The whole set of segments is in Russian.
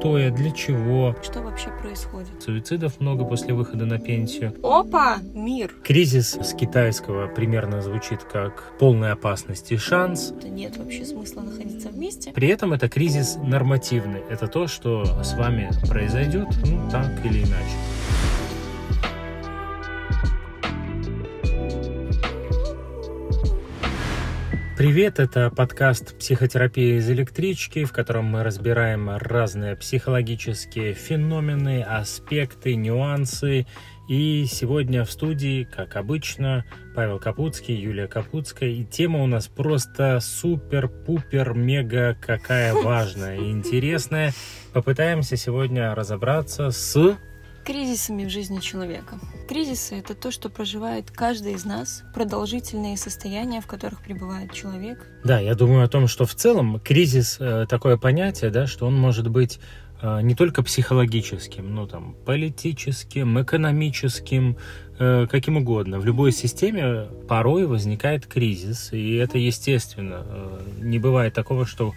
кто я, для чего. Что вообще происходит? Суицидов много после выхода на пенсию. Опа! Мир! Кризис с китайского примерно звучит как полная опасность и шанс. Нет вообще смысла находиться вместе. При этом это кризис нормативный. Это то, что с вами произойдет, ну, так или иначе. Привет, это подкаст «Психотерапия из электрички», в котором мы разбираем разные психологические феномены, аспекты, нюансы. И сегодня в студии, как обычно, Павел Капуцкий, Юлия Капуцкая. И тема у нас просто супер-пупер, мега какая важная и интересная. Попытаемся сегодня разобраться с кризисами в жизни человека. Кризисы — это то, что проживает каждый из нас, продолжительные состояния, в которых пребывает человек. Да, я думаю о том, что в целом кризис э, такое понятие, да, что он может быть э, не только психологическим, но там политическим, экономическим, э, каким угодно. В любой системе порой возникает кризис, и это естественно. Не бывает такого, что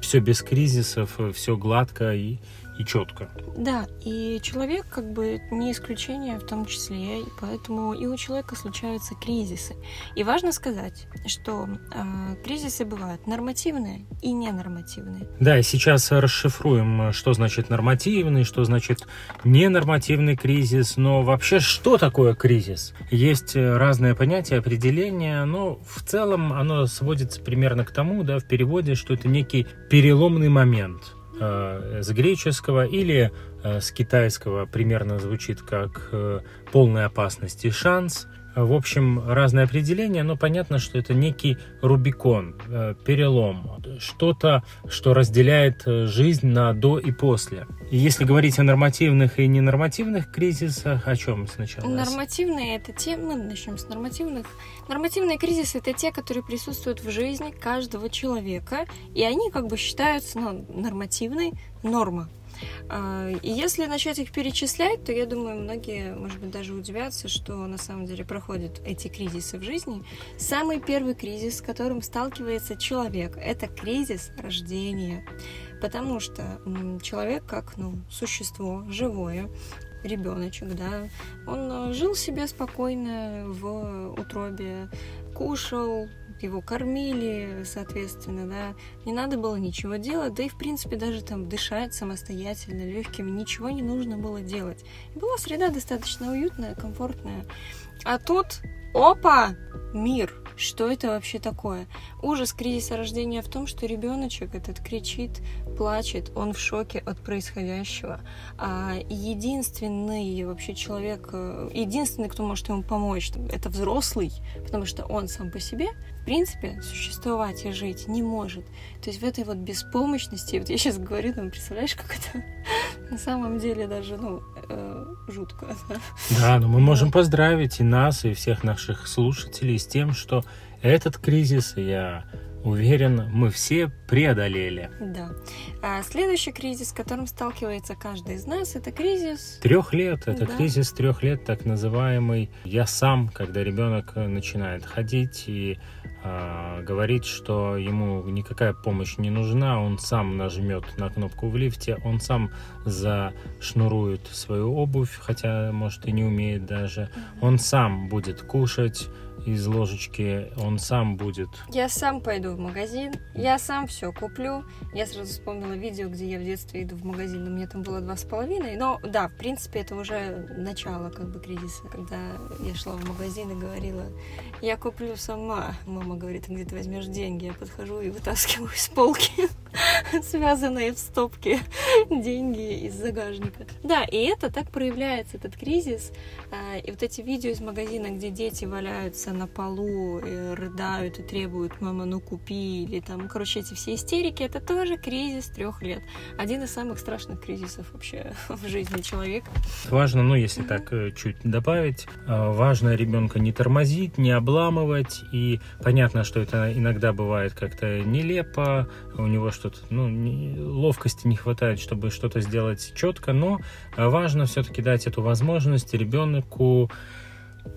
все без кризисов, все гладко и и четко. Да, и человек как бы не исключение в том числе, и поэтому и у человека случаются кризисы. И важно сказать, что э, кризисы бывают нормативные и ненормативные. Да, и сейчас расшифруем, что значит нормативный, что значит ненормативный кризис, но вообще что такое кризис? Есть разные понятия, определения, но в целом оно сводится примерно к тому, да, в переводе, что это некий переломный момент э, с греческого или э, с китайского примерно звучит как э, полная опасность и шанс. В общем, разные определения, но понятно, что это некий Рубикон, э, перелом, что-то, что разделяет э, жизнь на до и после. И если говорить о нормативных и ненормативных кризисах, о чем сначала? Нормативные это те, мы начнем с нормативных. Нормативные кризисы это те, которые присутствуют в жизни каждого человека, и они как бы считаются ну, нормативной норма. А, и если начать их перечислять, то я думаю, многие, может быть, даже удивятся, что на самом деле проходят эти кризисы в жизни. Самый первый кризис, с которым сталкивается человек, это кризис рождения. Потому что человек, как ну, существо живое, ребеночек, да, он жил себе спокойно в утробе, кушал, его кормили, соответственно, да, не надо было ничего делать, да и, в принципе, даже там дышать самостоятельно, легкими, ничего не нужно было делать. И была среда достаточно уютная, комфортная. А тут, опа, мир, что это вообще такое? Ужас кризиса рождения в том, что ребеночек этот кричит, плачет, он в шоке от происходящего. А единственный вообще человек, э, единственный, кто может ему помочь, это взрослый, потому что он сам по себе принципе, существовать и жить не может. То есть в этой вот беспомощности, вот я сейчас говорю, там, представляешь, как это на самом деле даже, ну, э, жутко. Да, да но мы можем поздравить и нас, и всех наших слушателей с тем, что этот кризис, я уверен, мы все преодолели. Да. А следующий кризис, с которым сталкивается каждый из нас, это кризис... Трех лет. Это да. кризис трех лет, так называемый «я сам», когда ребенок начинает ходить и э, говорит, что ему никакая помощь не нужна, он сам нажмет на кнопку в лифте, он сам зашнурует свою обувь, хотя, может, и не умеет даже, он сам будет кушать, из ложечки он сам будет. Я сам пойду в магазин, я сам все куплю. Я сразу вспомнила видео, где я в детстве иду в магазин, у меня там было два с половиной. Но да, в принципе, это уже начало как бы кризиса, когда я шла в магазин и говорила, я куплю сама. Мама говорит, где ты возьмешь деньги? Я подхожу и вытаскиваю из полки связанные в стопке деньги из загажника. Да, и это так проявляется, этот кризис. А, и вот эти видео из магазина, где дети валяются на полу, и рыдают и требуют, мама, ну купи, или там, короче, эти все истерики, это тоже кризис трех лет. Один из самых страшных кризисов вообще в жизни человека. Важно, ну, если mm-hmm. так э, чуть добавить, э, важно ребенка не тормозить, не обламывать, и понятно, что это иногда бывает как-то нелепо, у него что-то, ну, не, ловкости не хватает, чтобы что-то сделать четко, но важно все-таки дать эту возможность ребенку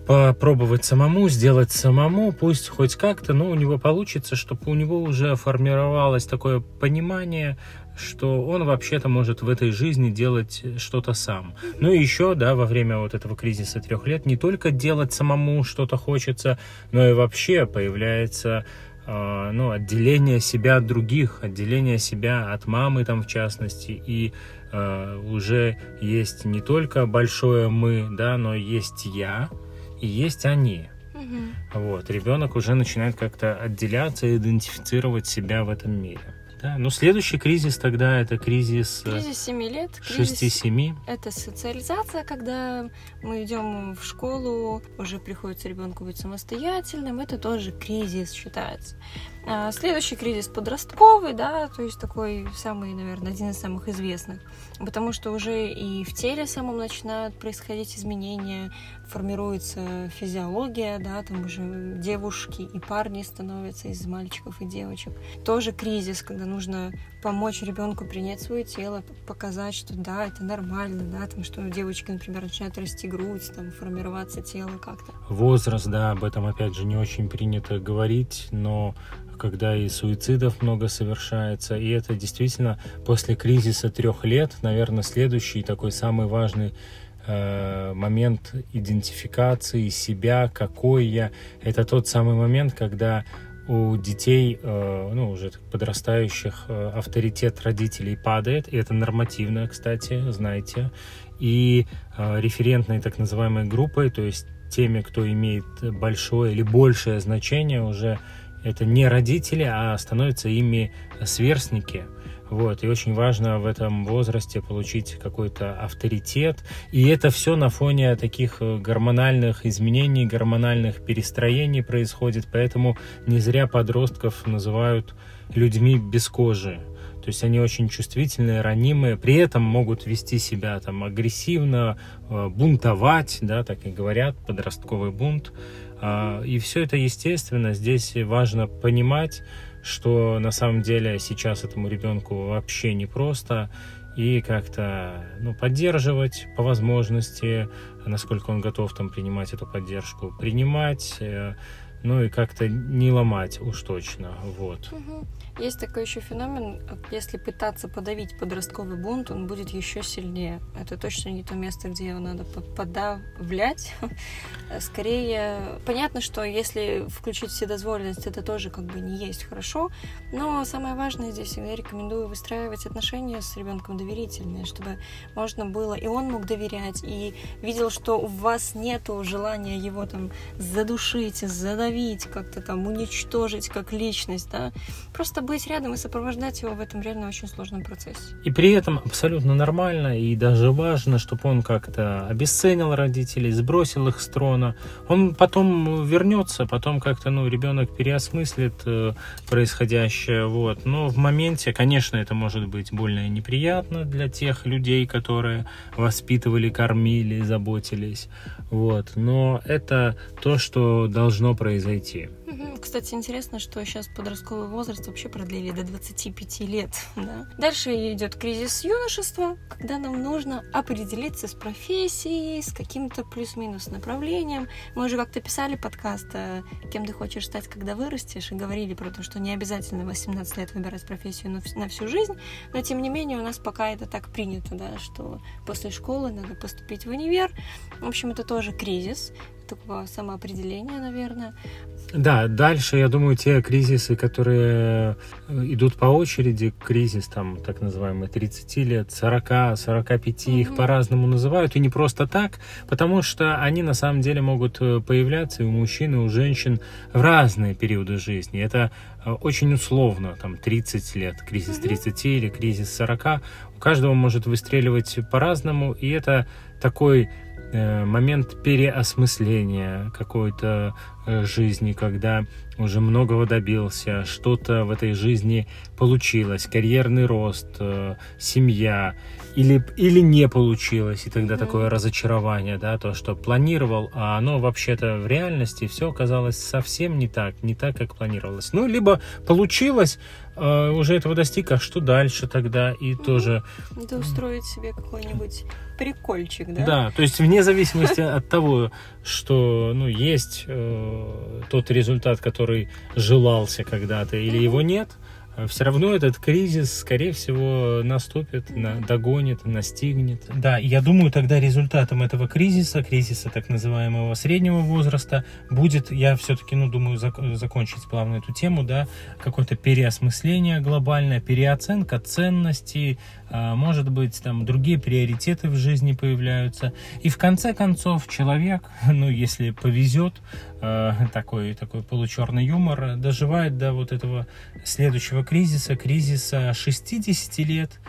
попробовать самому, сделать самому, пусть хоть как-то, но у него получится, чтобы у него уже формировалось такое понимание, что он вообще-то может в этой жизни делать что-то сам. Ну и еще, да, во время вот этого кризиса трех лет не только делать самому что-то хочется, но и вообще появляется ну, отделение себя от других, отделение себя от мамы там в частности, и э, уже есть не только большое мы, да, но есть я и есть они. Угу. Вот, ребенок уже начинает как-то отделяться, идентифицировать себя в этом мире. Да, ну следующий кризис тогда это кризис... Э, кризис 7 лет. 6-7. Это социализация, когда мы идем в школу, уже приходится ребенку быть самостоятельным. Это тоже кризис считается. А, следующий кризис подростковый, да, то есть такой самый, наверное, один из самых известных, потому что уже и в теле самом начинают происходить изменения, формируется физиология, да, там уже девушки и парни становятся из мальчиков и девочек. Тоже кризис, когда нужно помочь ребенку принять свое тело, показать, что да, это нормально, да, там, что у девочки, например, начинает расти грудь, там, формироваться тело как-то. Возраст, да, об этом, опять же, не очень принято говорить, но когда и суицидов много совершается. И это действительно после кризиса трех лет, наверное, следующий такой самый важный э, момент идентификации себя, какой я. Это тот самый момент, когда у детей, э, ну, уже подрастающих, э, авторитет родителей падает, и это нормативно, кстати, знаете, и э, референтной так называемой группой, то есть теми, кто имеет большое или большее значение уже это не родители, а становятся ими сверстники. Вот, и очень важно в этом возрасте получить какой-то авторитет. И это все на фоне таких э, гормональных изменений, гормональных перестроений происходит. Поэтому не зря подростков называют людьми без кожи. То есть они очень чувствительные, ранимые, при этом могут вести себя там агрессивно, э, бунтовать, да, так и говорят, подростковый бунт. А, и все это естественно. Здесь важно понимать, что на самом деле сейчас этому ребенку вообще непросто и как-то ну, поддерживать по возможности, насколько он готов там принимать эту поддержку, принимать, э, ну и как-то не ломать уж точно, вот. Угу. Есть такой еще феномен, если пытаться подавить подростковый бунт, он будет еще сильнее. Это точно не то место, где его надо подавлять. Скорее, понятно, что если включить вседозволенность, это тоже как бы не есть хорошо, но самое важное здесь, я рекомендую выстраивать отношения с ребенком доверительные, чтобы можно было, и он мог доверять, и видел, что у вас нету желания его там задушить, задавить, как-то там уничтожить как личность, да, просто быть рядом и сопровождать его в этом реально очень сложном процессе. И при этом абсолютно нормально и даже важно, чтобы он как-то обесценил родителей, сбросил их с трона. Он потом вернется, потом как-то, ну, ребенок переосмыслит э, происходящее, вот. Но в моменте, конечно, это может быть больно и неприятно для тех людей, которые воспитывали, кормили, заботились, вот. Но это то, что должно произойти. Кстати, интересно, что сейчас подростковый возраст вообще продлили до 25 лет. Да? Дальше идет кризис юношества, когда нам нужно определиться с профессией, с каким-то плюс-минус направлением. Мы уже как-то писали подкаст, э, кем ты хочешь стать, когда вырастешь, и говорили про то, что не обязательно 18 лет выбирать профессию на всю жизнь, но тем не менее у нас пока это так принято, да, что после школы надо поступить в универ. В общем, это тоже кризис такого самоопределения, наверное. Да, дальше, я думаю, те кризисы, которые э, идут по очереди, кризис там так называемый 30 лет, 40, 45, mm-hmm. их по-разному называют, и не просто так, потому что они на самом деле могут э, появляться и у мужчин, и у женщин в разные периоды жизни. Это э, очень условно, там 30 лет, кризис 30 или кризис 40, у каждого может выстреливать по-разному, и это такой момент переосмысления какой-то э, жизни, когда уже многого добился, что-то в этой жизни получилось, карьерный рост, э, семья, или, или не получилось, и тогда mm-hmm. такое разочарование, да, то, что планировал, а оно вообще-то в реальности все оказалось совсем не так, не так, как планировалось. Ну, либо получилось, уже этого достиг, а что дальше тогда, и mm-hmm. тоже... Это устроить себе какой-нибудь прикольчик, да? Да, то есть вне зависимости от того, что ну, есть э, тот результат, который желался когда-то, или его нет, все равно этот кризис, скорее всего, наступит, на, догонит, настигнет. Да, я думаю, тогда результатом этого кризиса, кризиса так называемого среднего возраста, будет, я все-таки, ну, думаю, зак- закончить плавно эту тему, да, какое-то переосмысление глобальное, переоценка ценностей, а, может быть, там другие приоритеты в жизни появляются. И в конце концов человек, ну, если повезет, а, такой, такой получерный юмор, доживает до вот этого следующего кризиса, кризиса 60 лет,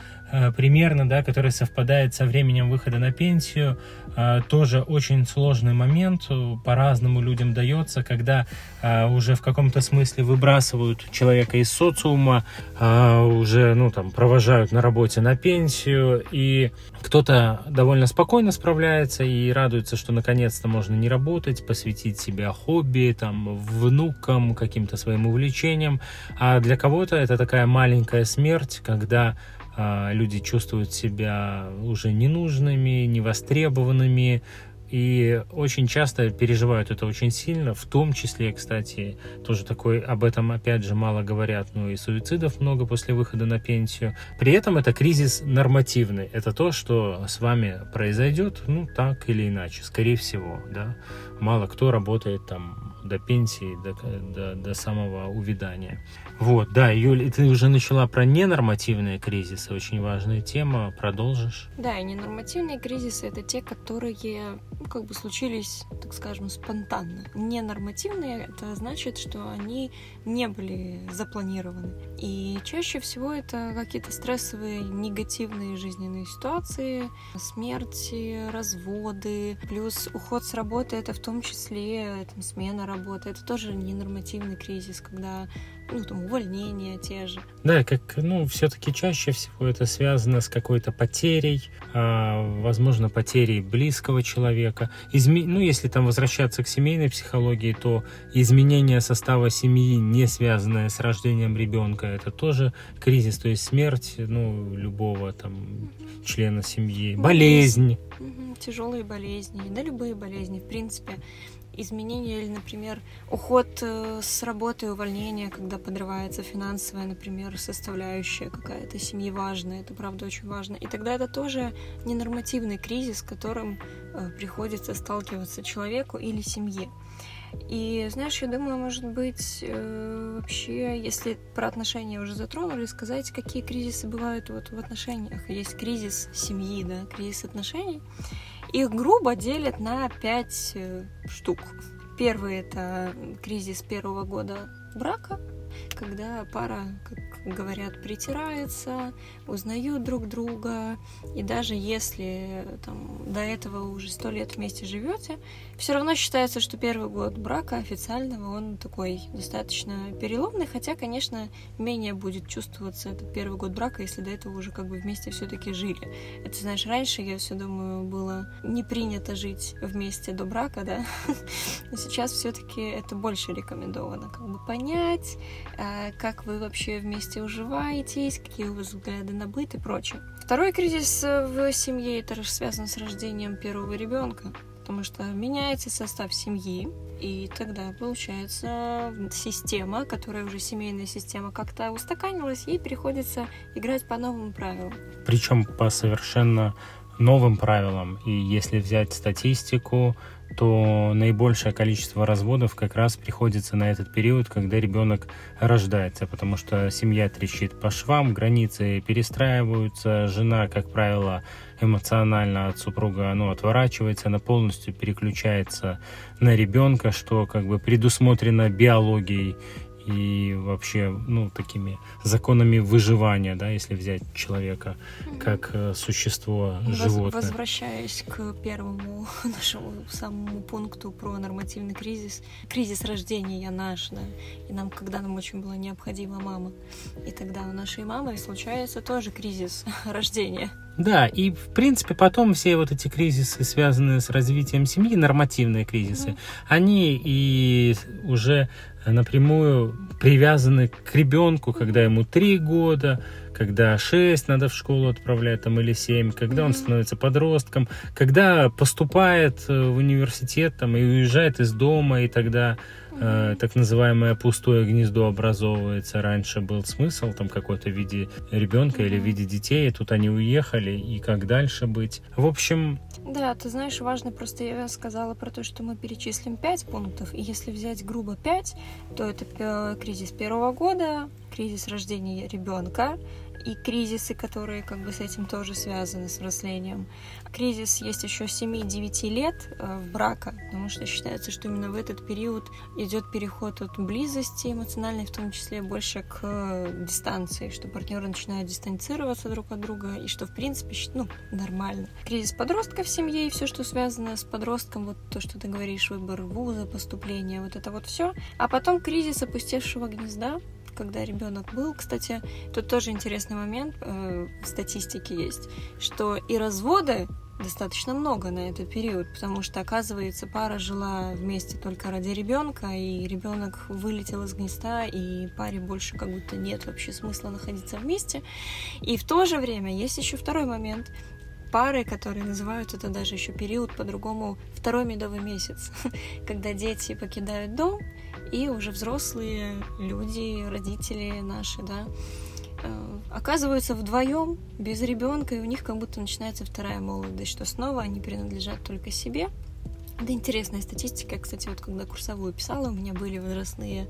примерно, да, который совпадает со временем выхода на пенсию, а, тоже очень сложный момент, по-разному людям дается, когда уже в каком-то смысле выбрасывают человека из социума, уже, ну, там, провожают на работе на пенсию, и кто-то довольно спокойно справляется и радуется, что наконец-то можно не работать, посвятить себя хобби, там, внукам, каким-то своим увлечениям, а для кого-то это такая маленькая смерть, когда люди чувствуют себя уже ненужными, невостребованными, и очень часто переживают это очень сильно, в том числе, кстати, тоже такой, об этом опять же мало говорят, но и суицидов много после выхода на пенсию. При этом это кризис нормативный, это то, что с вами произойдет, ну, так или иначе, скорее всего, да. Мало кто работает там до пенсии, до, до, до самого увядания. Вот, да, Юль, ты уже начала про ненормативные кризисы, очень важная тема, продолжишь? Да, и ненормативные кризисы это те, которые ну, как бы случились, так скажем, спонтанно. Ненормативные это значит, что они не были запланированы. И чаще всего это какие-то стрессовые, негативные жизненные ситуации, смерти, разводы, плюс уход с работы, это в том числе там, смена работы, это тоже ненормативный кризис, когда ну, там, увольнения те же. Да, как, ну, все-таки чаще всего это связано с какой-то потерей, а, возможно, потерей близкого человека. Изме... Ну, если там возвращаться к семейной психологии, то изменение состава семьи, не связанное с рождением ребенка, это тоже кризис, то есть смерть, ну, любого там угу. члена семьи, болезнь. Угу. Тяжелые болезни, да, любые болезни, в принципе изменения или, например, уход э, с работы, увольнение, когда подрывается финансовая, например, составляющая какая-то семьи важная, это правда очень важно. И тогда это тоже ненормативный кризис, с которым э, приходится сталкиваться человеку или семье. И знаешь, я думаю, может быть, э, вообще, если про отношения уже затронули, сказать, какие кризисы бывают вот в отношениях. Есть кризис семьи, да, кризис отношений. Их грубо делят на пять э, штук. Первый это кризис первого года брака, когда пара, как говорят, притирается, узнают друг друга, и даже если там, до этого уже сто лет вместе живете, все равно считается, что первый год брака официального, он такой достаточно переломный, хотя, конечно, менее будет чувствоваться этот первый год брака, если до этого уже как бы вместе все-таки жили. Это, знаешь, раньше, я все думаю, было не принято жить вместе до брака, да, но сейчас все-таки это больше рекомендовано, как бы понять, а, как вы вообще вместе уживаетесь, какие у вас взгляды на быт и прочее. Второй кризис в семье это связан с рождением первого ребенка, потому что меняется состав семьи, и тогда получается система, которая уже семейная система, как-то устаканилась, ей приходится играть по новым правилам. Причем по совершенно новым правилам. И если взять статистику, то наибольшее количество разводов как раз приходится на этот период, когда ребенок рождается, потому что семья трещит по швам, границы перестраиваются, жена, как правило, эмоционально от супруга ну, отворачивается, она полностью переключается на ребенка, что как бы предусмотрено биологией и вообще, ну, такими законами выживания, да, если взять человека как э, существо животное. Возвращаясь к первому нашему самому пункту про нормативный кризис, кризис рождения наш, да, и нам, когда нам очень была необходима мама, и тогда у нашей мамы случается тоже кризис рождения. Да, и в принципе потом все вот эти кризисы, связанные с развитием семьи, нормативные кризисы, они и уже напрямую привязаны к ребенку, когда ему три года, когда 6 надо в школу отправлять, там, или 7, когда он становится подростком, когда поступает э, в университет там, и уезжает из дома, и тогда э, так называемое пустое гнездо образовывается. Раньше был смысл там какой-то в виде ребенка или в виде детей, тут они уехали, и как дальше быть. В общем... Да, ты знаешь, важно, просто я сказала про то, что мы перечислим 5 пунктов, и если взять грубо 5, то это кризис первого года, кризис рождения ребенка, и кризисы, которые как бы с этим тоже связаны, с взрослением. Кризис есть еще 7-9 лет э, в брака, потому что считается, что именно в этот период идет переход от близости эмоциональной, в том числе больше к дистанции, что партнеры начинают дистанцироваться друг от друга, и что, в принципе, ну, нормально. Кризис подростка в семье и все, что связано с подростком, вот то, что ты говоришь, выбор вуза, поступление, вот это вот все. А потом кризис опустевшего гнезда, когда ребенок был. Кстати, тут тоже интересный момент э, в статистике есть, что и разводы достаточно много на этот период, потому что, оказывается, пара жила вместе только ради ребенка, и ребенок вылетел из гнезда, и паре больше как будто нет вообще смысла находиться вместе. И в то же время есть еще второй момент пары, которые называют это даже еще период по-другому второй медовый месяц, когда дети покидают дом, и уже взрослые люди, родители наши, да, э, оказываются вдвоем без ребенка, и у них как будто начинается вторая молодость, что снова они принадлежат только себе, да, интересная статистика. Кстати, вот когда курсовую писала, у меня были возрастные,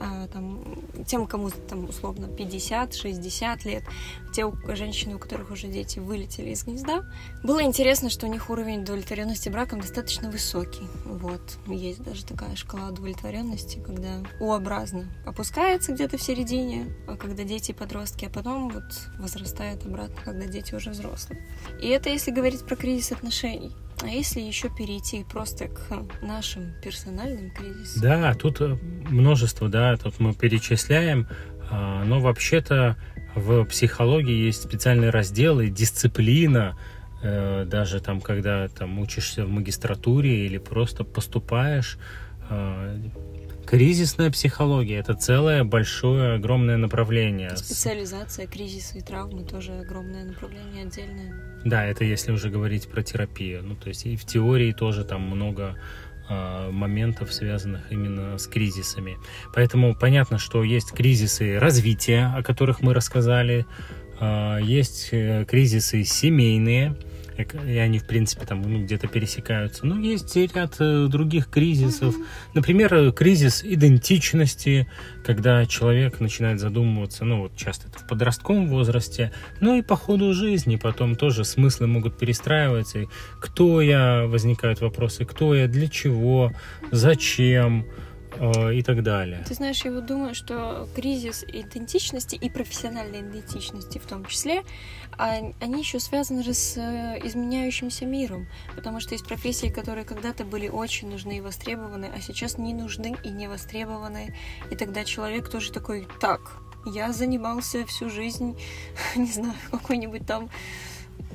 э, там, тем, кому там условно 50-60 лет, те у, женщины, у которых уже дети вылетели из гнезда. Было интересно, что у них уровень удовлетворенности браком достаточно высокий. Вот. Есть даже такая шкала удовлетворенности, когда У-образно опускается где-то в середине, а когда дети подростки, а потом вот возрастает обратно, когда дети уже взрослые. И это если говорить про кризис отношений. А если еще перейти просто к нашим персональным кризисам? Да, тут э, множество, да, тут мы перечисляем, а, но вообще-то в психологии есть специальные разделы, дисциплина, э, даже там, когда там учишься в магистратуре или просто поступаешь, а, Кризисная психология – это целое большое, огромное направление. Специализация, кризисы и травмы – тоже огромное направление отдельное. Да, это если уже говорить про терапию. Ну, то есть и в теории тоже там много э, моментов, связанных именно с кризисами. Поэтому понятно, что есть кризисы развития, о которых мы рассказали, э, есть э, кризисы семейные – и они, в принципе, там ну, где-то пересекаются. Но есть ряд э, других кризисов. Например, э, кризис идентичности, когда человек начинает задумываться, ну вот часто это в подростковом возрасте, ну и по ходу жизни потом тоже смыслы могут перестраиваться. И кто я, возникают вопросы, кто я, для чего, зачем, Э, и так далее. Ты знаешь, я вот думаю, что кризис идентичности и профессиональной идентичности в том числе, а, они еще связаны же с э, изменяющимся миром, потому что есть профессии, которые когда-то были очень нужны и востребованы, а сейчас не нужны и не востребованы, и тогда человек тоже такой, так, я занимался всю жизнь, не знаю, какой-нибудь там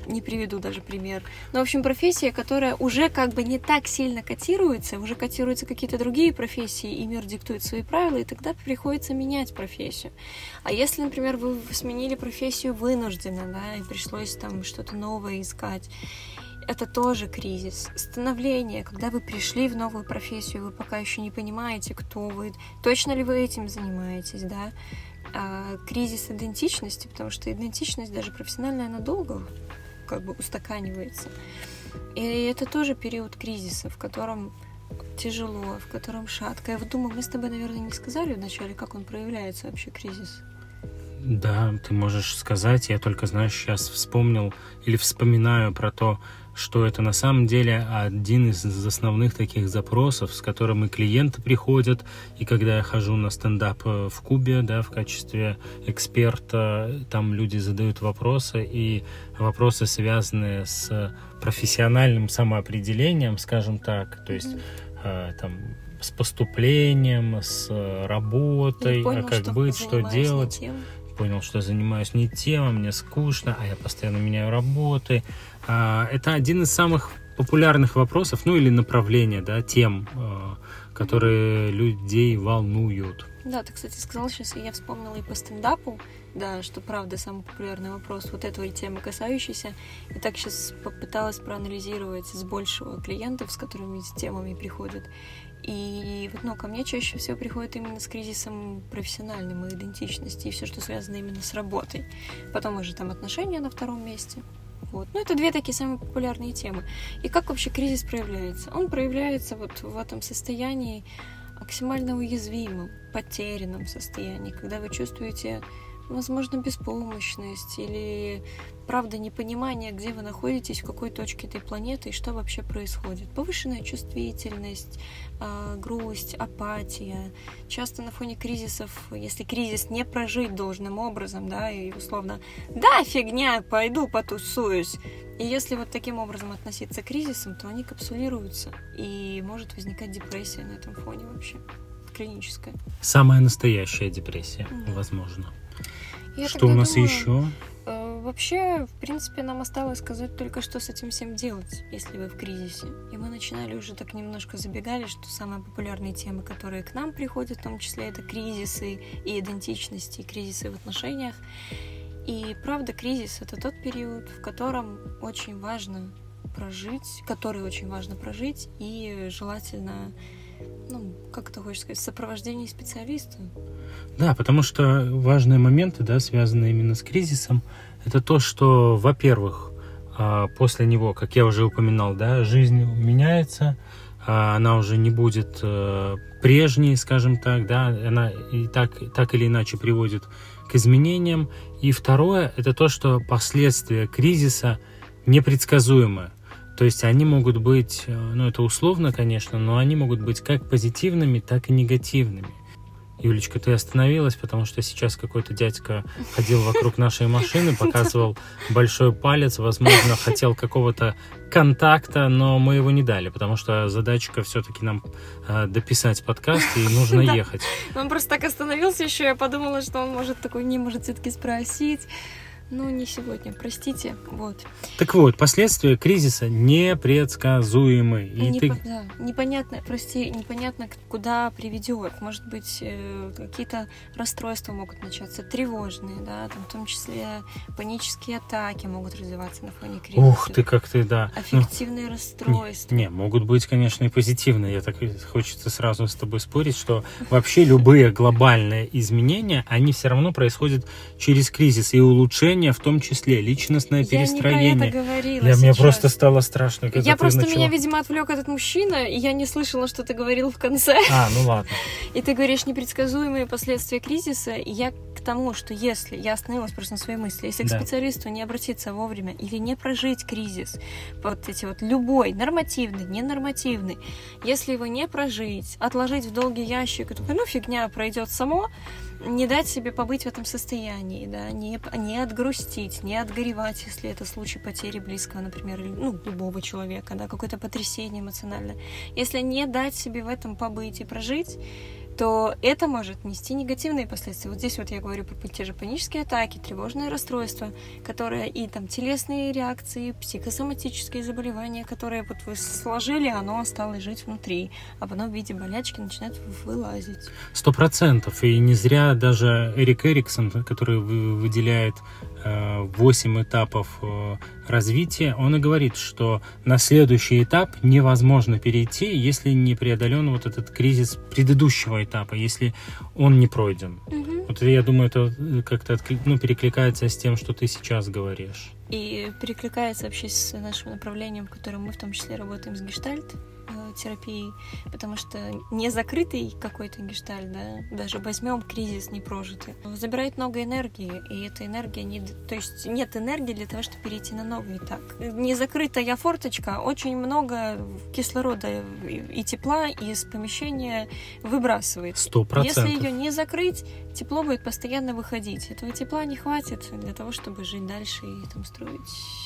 не приведу даже пример. Но, в общем, профессия, которая уже как бы не так сильно котируется, уже котируются какие-то другие профессии, и мир диктует свои правила, и тогда приходится менять профессию. А если, например, вы сменили профессию вынужденно, да, и пришлось там что-то новое искать, это тоже кризис. Становление, когда вы пришли в новую профессию, вы пока еще не понимаете, кто вы, точно ли вы этим занимаетесь, да. А, кризис идентичности, потому что идентичность даже профессиональная, она долго как бы устаканивается. И это тоже период кризиса, в котором тяжело, в котором шатко. Я вот думаю, мы с тобой, наверное, не сказали вначале, как он проявляется вообще, кризис. Да, ты можешь сказать. Я только, знаешь, сейчас вспомнил или вспоминаю про то, что это на самом деле один из основных таких запросов, с которым и клиенты приходят, и когда я хожу на стендап э, в Кубе, да, в качестве эксперта, там люди задают вопросы, и вопросы, связанные с профессиональным самоопределением, скажем так, то есть mm-hmm. там с поступлением, с работой, понял, а как быть, что делать. Понял, что занимаюсь не тем, а мне скучно, а я постоянно меняю работы, это один из самых популярных вопросов, ну или направления, да, тем, э, которые людей волнуют. Да, ты, кстати, сказал сейчас, и я вспомнила и по стендапу, да, что правда самый популярный вопрос вот этой темы касающийся. И так сейчас попыталась проанализировать с большего клиентов, с которыми с темами приходят. И вот, ну, ко мне чаще всего приходит именно с кризисом профессиональным и идентичности, и все, что связано именно с работой. Потом уже там отношения на втором месте. Вот. Ну, это две такие самые популярные темы. И как вообще кризис проявляется? Он проявляется вот в этом состоянии максимально уязвимом, потерянном состоянии, когда вы чувствуете возможно, беспомощность или, правда, непонимание, где вы находитесь, в какой точке этой планеты и что вообще происходит. Повышенная чувствительность, а, грусть, апатия. Часто на фоне кризисов, если кризис не прожить должным образом, да, и условно, да, фигня, пойду потусуюсь. И если вот таким образом относиться к кризисам, то они капсулируются, и может возникать депрессия на этом фоне вообще клиническая. Самая настоящая депрессия, да. возможно. Я что у нас думаю, еще? Э, вообще, в принципе, нам осталось сказать только, что с этим всем делать, если вы в кризисе. И мы начинали уже так немножко забегали, что самые популярные темы, которые к нам приходят, в том числе, это кризисы и идентичности, и кризисы в отношениях. И правда, кризис — это тот период, в котором очень важно прожить, который очень важно прожить, и желательно ну, как ты хочешь сказать, сопровождение специалиста. Да, потому что важные моменты, да, связанные именно с кризисом, это то, что, во-первых, а, после него, как я уже упоминал, да, жизнь меняется, а, она уже не будет э, прежней, скажем так, да, она и так, так или иначе приводит к изменениям. И второе, это то, что последствия кризиса непредсказуемы. То есть они могут быть, э, ну это условно, конечно, но они могут быть как позитивными, так и негативными. Юлечка, ты остановилась, потому что сейчас какой-то дядька ходил вокруг нашей машины, показывал большой палец, возможно, хотел какого-то контакта, но мы его не дали, потому что задачка все-таки нам э, дописать подкаст, и нужно ехать. Он просто так остановился еще, я подумала, что он может такой, не может все-таки спросить. Ну, не сегодня, простите. Вот. Так вот, последствия кризиса непредсказуемы. И Непо- ты... да, непонятно, прости, непонятно, куда приведет. Может быть, э, какие-то расстройства могут начаться, тревожные, да, там, в том числе панические атаки могут развиваться на фоне кризиса. Ух ты, как ты, да. Аффективные ну, расстройства. Не, не, могут быть, конечно, и позитивные. Я так хочется сразу с тобой спорить, что вообще любые глобальные изменения, они все равно происходят через кризис и улучшение движение, в том числе личностное я перестроение. Я не про это говорила Для меня просто стало страшно, когда Я просто начала... меня, видимо, отвлек этот мужчина, и я не слышала, что ты говорил в конце. А, ну ладно. И ты говоришь непредсказуемые последствия кризиса, и я к тому, что если, я остановилась просто на своей мысли, если к да. специалисту не обратиться вовремя или не прожить кризис, вот эти вот любой, нормативный, ненормативный, если его не прожить, отложить в долгий ящик, и ну фигня пройдет само, не дать себе побыть в этом состоянии, да, не, не отгрустить, не отгоревать, если это случай потери близкого, например, ну, любого человека, да, какое-то потрясение эмоциональное. Если не дать себе в этом побыть и прожить, то это может нести негативные последствия. Вот здесь вот я говорю про те же панические атаки, тревожные расстройства, которые и там телесные реакции, психосоматические заболевания, которые вот вы сложили, оно осталось жить внутри, а потом в виде болячки начинает вылазить. Сто процентов. И не зря даже Эрик Эриксон, который выделяет 8 этапов э, развития, он и говорит, что на следующий этап невозможно перейти, если не преодолен вот этот кризис предыдущего этапа, если он не пройден. Угу. Вот я думаю, это э, как-то ну, перекликается с тем, что ты сейчас говоришь. И перекликается вообще с нашим направлением, в котором мы в том числе работаем с гештальт терапией, потому что не закрытый какой-то гештальт, да, даже возьмем кризис непрожитый, забирает много энергии, и эта энергия не... То есть нет энергии для того, чтобы перейти на новый этап. Не закрытая форточка, очень много кислорода и тепла из помещения выбрасывает. Сто процентов. Если ее не закрыть, тепло будет постоянно выходить. Этого тепла не хватит для того, чтобы жить дальше и там строить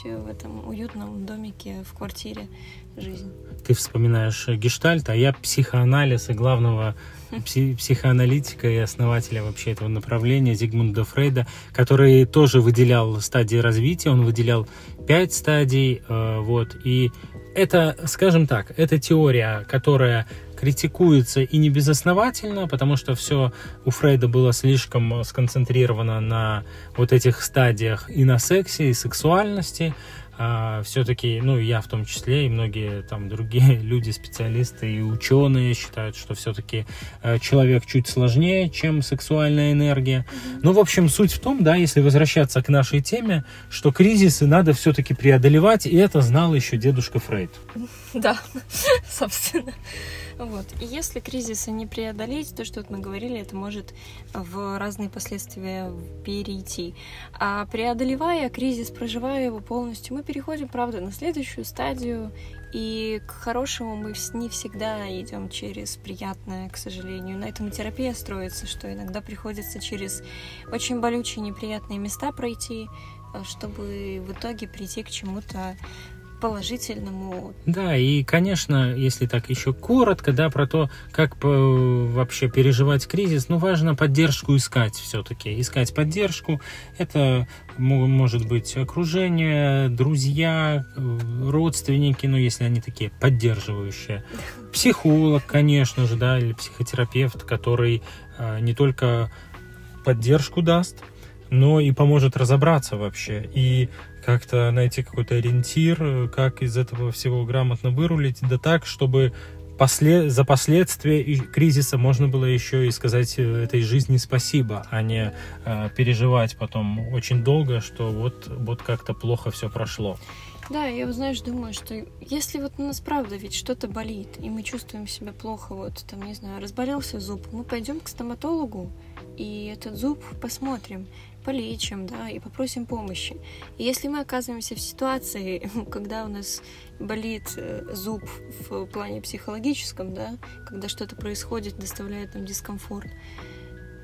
в этом уютном домике в квартире жизнь. Ты вспоминаешь гештальт, а я психоанализ и главного пси- психоаналитика и основателя вообще этого направления Зигмунда Фрейда, который тоже выделял стадии развития, он выделял пять стадий, э, вот, и это, скажем так, это теория, которая критикуется и не безосновательно, потому что все у Фрейда было слишком сконцентрировано на вот этих стадиях и на сексе, и сексуальности, а, все-таки, ну, я в том числе, и многие там другие люди, специалисты и ученые считают, что все-таки э, человек чуть сложнее, чем сексуальная энергия. Ну, в общем, суть в том, да, если возвращаться к нашей теме, что кризисы надо все-таки преодолевать, и это знал еще дедушка Фрейд. Да, собственно. Вот. И если кризисы не преодолеть, то, что вот мы говорили, это может в разные последствия перейти. А преодолевая кризис, проживая его полностью, мы переходим, правда, на следующую стадию, и к хорошему мы не всегда идем через приятное, к сожалению. На этом терапия строится, что иногда приходится через очень болючие, неприятные места пройти, э, чтобы в итоге прийти к чему-то положительному. Да, и, конечно, если так еще коротко, да, про то, как вообще переживать кризис, ну, важно поддержку искать все-таки. Искать поддержку. Это может быть окружение, друзья, родственники, ну, если они такие поддерживающие. Психолог, конечно же, да, или психотерапевт, который а, не только поддержку даст, но и поможет разобраться вообще. И как-то найти какой-то ориентир, как из этого всего грамотно вырулить, да так, чтобы после, за последствия кризиса можно было еще и сказать э, этой жизни спасибо, а не э, переживать потом очень долго, что вот, вот как-то плохо все прошло. Да, я, знаешь, думаю, что если вот у нас правда ведь что-то болит, и мы чувствуем себя плохо, вот там, не знаю, разболелся зуб, мы пойдем к стоматологу, и этот зуб посмотрим полечим, да, и попросим помощи. И если мы оказываемся в ситуации, когда у нас болит э, зуб в плане психологическом, да, когда что-то происходит, доставляет нам дискомфорт,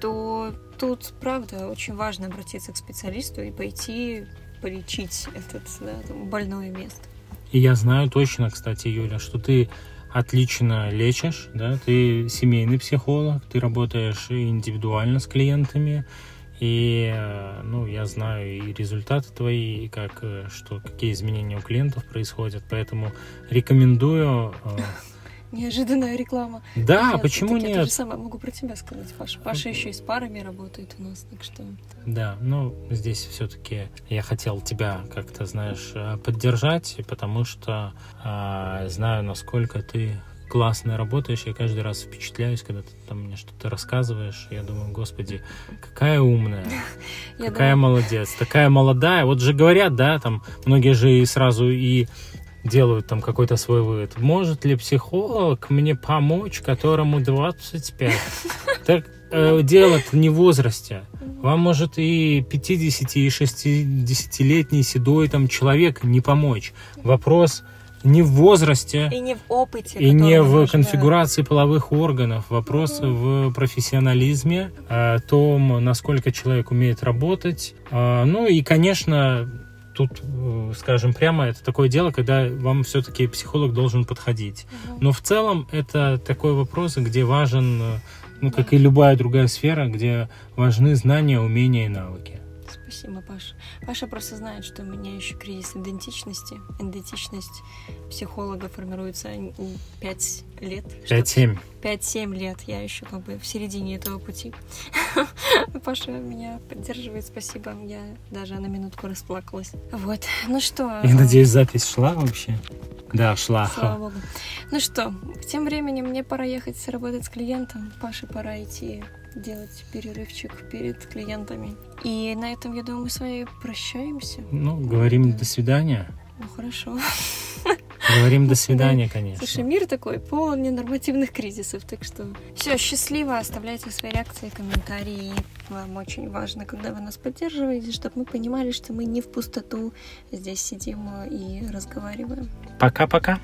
то тут, правда, очень важно обратиться к специалисту и пойти полечить этот да, больное место. И я знаю точно, кстати, Юля, что ты отлично лечишь, да, ты семейный психолог, ты работаешь индивидуально с клиентами, и, э, ну, я знаю и результаты твои, и как, э, что, какие изменения у клиентов происходят, поэтому рекомендую... Э, Неожиданная реклама. Да, нет, почему нет? Я же самое могу про тебя сказать, Паша. Паша еще и с парами работает у нас, так что... Да, ну, здесь все-таки я хотел тебя как-то, знаешь, поддержать, потому что э, знаю, насколько ты классно работаешь, я каждый раз впечатляюсь, когда ты там мне что-то рассказываешь, я думаю, господи, какая умная, какая молодец, такая молодая. Вот же говорят, да, там многие же и сразу и делают там какой-то свой вывод. Может ли психолог мне помочь, которому 25? Так э, дело не в возрасте. Вам может и 50, и 60-летний седой там человек не помочь. Вопрос не в возрасте. И не в опыте. И не в нужно... конфигурации половых органов. Вопрос mm-hmm. в профессионализме, о том, насколько человек умеет работать. А, ну и, конечно, тут, э, скажем прямо, это такое дело, когда вам все-таки психолог должен подходить. Угу. Но в целом это такой вопрос, где важен, э, ну, как да. и любая другая сфера, где важны знания, умения и навыки. Спасибо, Паша. Паша просто знает, что у меня еще кризис идентичности. Идентичность психолога формируется 5 лет. 5-7. 5-7 лет. Я еще как бы в середине этого пути. Паша меня поддерживает, спасибо. Я даже на минутку расплакалась. Вот. Ну что? Я надеюсь, запись шла вообще? Да, шла. Слава богу. Ну что, тем временем мне пора ехать работать с клиентом. Паше пора идти делать перерывчик перед клиентами. И на этом, я думаю, мы с вами прощаемся. Ну, говорим до свидания. Ну, хорошо. Говорим до свидания, конечно. Слушай, мир такой полон ненормативных кризисов, так что все, счастливо, оставляйте свои реакции, комментарии. Вам очень важно, когда вы нас поддерживаете, чтобы мы понимали, что мы не в пустоту здесь сидим и разговариваем. Пока-пока.